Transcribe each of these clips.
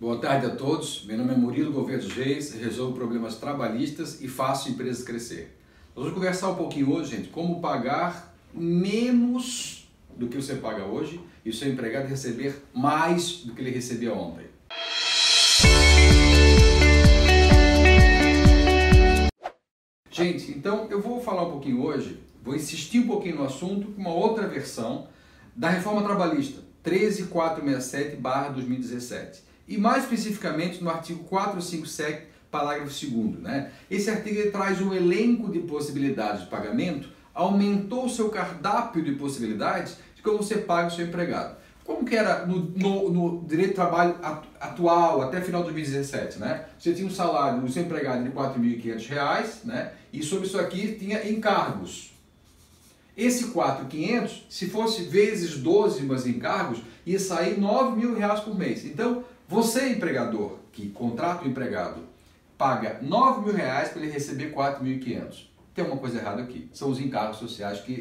Boa tarde a todos. Meu nome é Murilo Gouveia dos Reis, resolvo problemas trabalhistas e faço empresas crescer. Nós vamos conversar um pouquinho hoje, gente, como pagar menos do que você paga hoje e o seu empregado receber mais do que ele recebia ontem. Gente, então eu vou falar um pouquinho hoje, vou insistir um pouquinho no assunto com uma outra versão da reforma trabalhista 13467/2017 e mais especificamente no artigo 457, parágrafo 2 né? Esse artigo traz um elenco de possibilidades de pagamento, aumentou o seu cardápio de possibilidades de como você paga o seu empregado. Como que era no, no, no direito de trabalho atual, até final de 2017, né? Você tinha um salário seu empregado de R$ 4.500, né? E sobre isso aqui tinha encargos. Esse 4.500, se fosse vezes 12 meus encargos, ia sair 9 mil reais por mês. Então, você, empregador, que contrata o empregado, paga 9 mil reais para ele receber 4.500. Tem uma coisa errada aqui. São os encargos sociais, que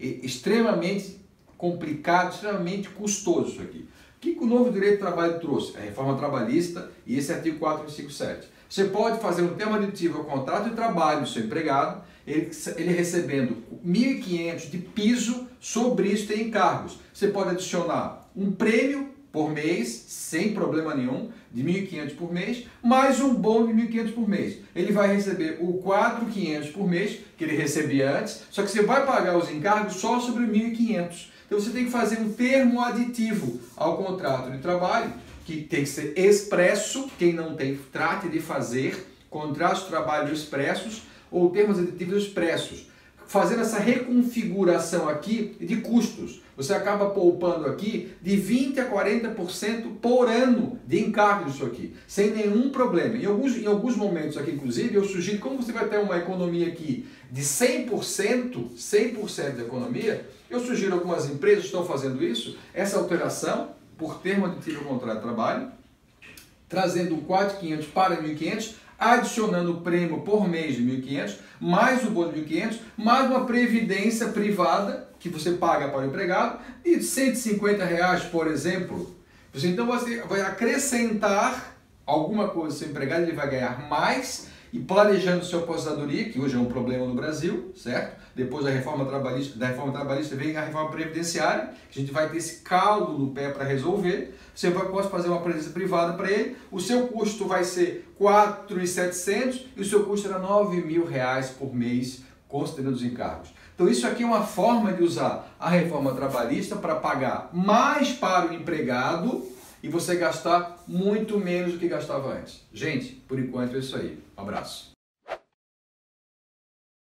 é extremamente complicado, extremamente custoso isso aqui. O que o novo direito do trabalho trouxe? A reforma trabalhista e esse artigo 457. Você pode fazer um termo aditivo ao contrato de trabalho do seu empregado, ele, ele recebendo 1.500 de piso, sobre isso tem encargos. Você pode adicionar um prêmio por mês, sem problema nenhum, de 1.500 por mês, mais um bônus de 1.500 por mês. Ele vai receber o 4.500 por mês, que ele recebia antes, só que você vai pagar os encargos só sobre 1.500. Então você tem que fazer um termo aditivo ao contrato de trabalho, que tem que ser expresso, quem não tem, trate de fazer contratos de trabalho expressos ou termos aditivos expressos fazendo essa reconfiguração aqui de custos. Você acaba poupando aqui de 20 a 40% por ano de encargo disso aqui, sem nenhum problema. Em alguns, em alguns momentos aqui, inclusive, eu sugiro, como você vai ter uma economia aqui de 100%, 100% da economia, eu sugiro algumas empresas estão fazendo isso, essa alteração por termo aditivo ao contrato de trabalho, trazendo o 4.500 para 1.500, adicionando o prêmio por mês de 1.500, mais o bônus de 1.500, mais uma previdência privada que você paga para o empregado de 150 reais, por exemplo. Então você vai acrescentar alguma coisa seu empregado, ele vai ganhar mais e planejando sua aposentadoria, que hoje é um problema no Brasil, certo? Depois da reforma trabalhista, da reforma trabalhista vem a reforma previdenciária, que a gente vai ter esse caldo no pé para resolver. Você vai, pode fazer uma presença privada para ele, o seu custo vai ser 4.700 e o seu custo era 9 mil reais por mês, considerando os encargos. Então isso aqui é uma forma de usar a reforma trabalhista para pagar mais para o empregado e você gastar muito menos do que gastava antes. Gente, por enquanto é isso aí. Um abraço.